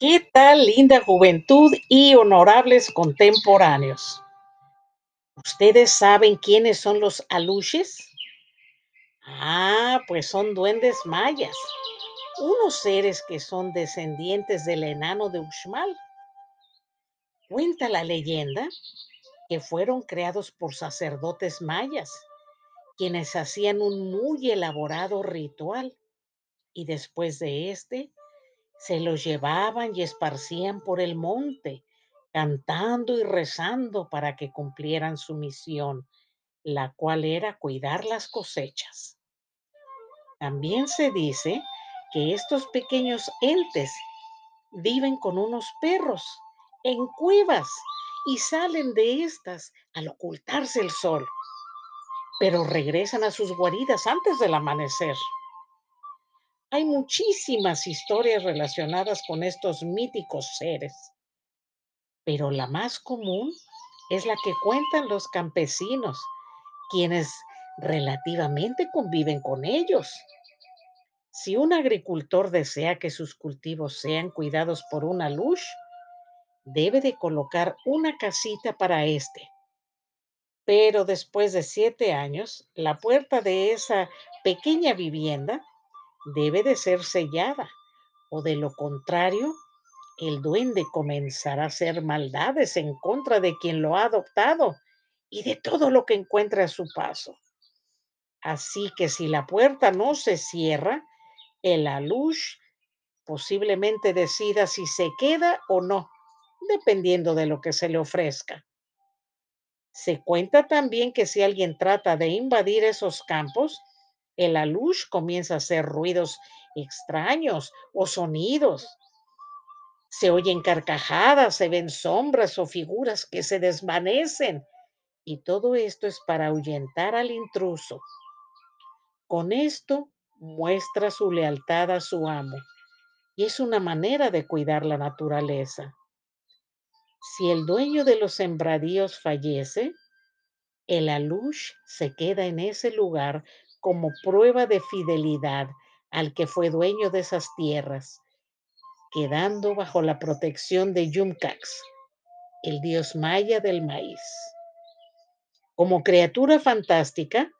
¿Qué tal, linda juventud y honorables contemporáneos? ¿Ustedes saben quiénes son los aluches? Ah, pues son duendes mayas, unos seres que son descendientes del enano de Uxmal. Cuenta la leyenda que fueron creados por sacerdotes mayas, quienes hacían un muy elaborado ritual y después de este se los llevaban y esparcían por el monte, cantando y rezando para que cumplieran su misión, la cual era cuidar las cosechas. También se dice que estos pequeños entes viven con unos perros en cuevas y salen de estas al ocultarse el sol, pero regresan a sus guaridas antes del amanecer. Hay muchísimas historias relacionadas con estos míticos seres, pero la más común es la que cuentan los campesinos, quienes relativamente conviven con ellos. Si un agricultor desea que sus cultivos sean cuidados por una luz, debe de colocar una casita para este. Pero después de siete años, la puerta de esa pequeña vivienda debe de ser sellada, o de lo contrario, el duende comenzará a hacer maldades en contra de quien lo ha adoptado y de todo lo que encuentre a su paso. Así que si la puerta no se cierra, el alush posiblemente decida si se queda o no, dependiendo de lo que se le ofrezca. Se cuenta también que si alguien trata de invadir esos campos, el alush comienza a hacer ruidos extraños o sonidos. Se oyen carcajadas, se ven sombras o figuras que se desvanecen. Y todo esto es para ahuyentar al intruso. Con esto muestra su lealtad a su amo. Y es una manera de cuidar la naturaleza. Si el dueño de los sembradíos fallece, el alush se queda en ese lugar como prueba de fidelidad al que fue dueño de esas tierras, quedando bajo la protección de Yumcax, el dios maya del maíz. Como criatura fantástica,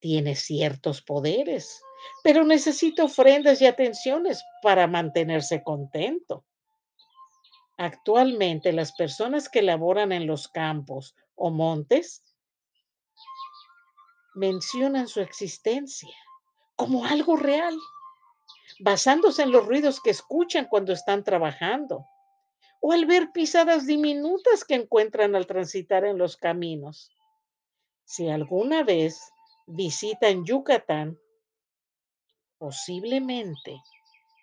tiene ciertos poderes, pero necesita ofrendas y atenciones para mantenerse contento. Actualmente las personas que laboran en los campos o montes mencionan su existencia como algo real, basándose en los ruidos que escuchan cuando están trabajando o al ver pisadas diminutas que encuentran al transitar en los caminos. Si alguna vez visitan Yucatán, posiblemente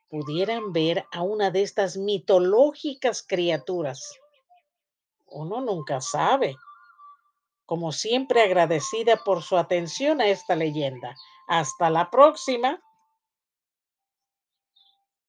pudieran ver a una de estas mitológicas criaturas. Uno nunca sabe como siempre agradecida por su atención a esta leyenda. Hasta la próxima.